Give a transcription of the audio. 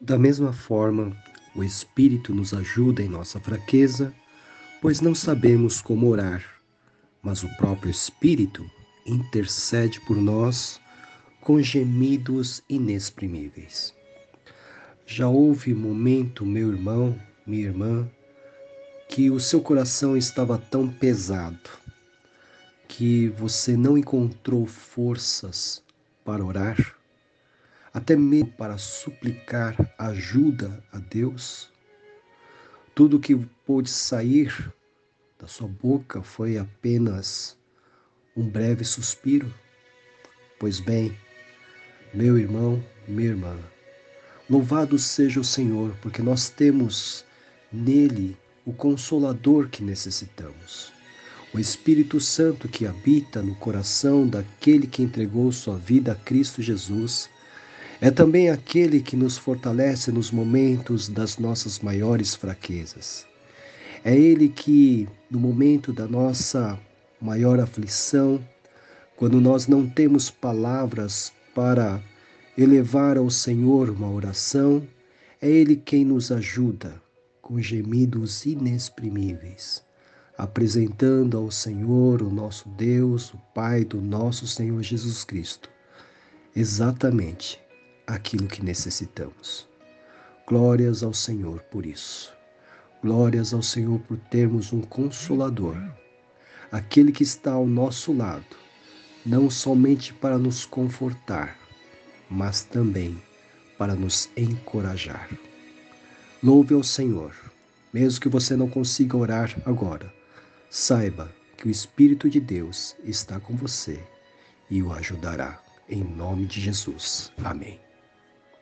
Da mesma forma, o Espírito nos ajuda em nossa fraqueza, pois não sabemos como orar, mas o próprio Espírito intercede por nós com gemidos inexprimíveis. Já houve momento, meu irmão, minha irmã, que o seu coração estava tão pesado que você não encontrou forças para orar? Até mesmo para suplicar ajuda a Deus. Tudo que pôde sair da sua boca foi apenas um breve suspiro. Pois bem, meu irmão, minha irmã, louvado seja o Senhor, porque nós temos nele o consolador que necessitamos. O Espírito Santo que habita no coração daquele que entregou sua vida a Cristo Jesus é também aquele que nos fortalece nos momentos das nossas maiores fraquezas. É Ele que, no momento da nossa maior aflição, quando nós não temos palavras para elevar ao Senhor uma oração, é Ele quem nos ajuda com gemidos inexprimíveis, apresentando ao Senhor, o nosso Deus, o Pai do nosso Senhor Jesus Cristo, exatamente aquilo que necessitamos. Glórias ao Senhor por isso. Glórias ao Senhor por termos um consolador, aquele que está ao nosso lado, não somente para nos confortar, mas também para nos encorajar. Louve ao Senhor, mesmo que você não consiga orar agora. Saiba que o Espírito de Deus está com você e o ajudará. Em nome de Jesus. Amém.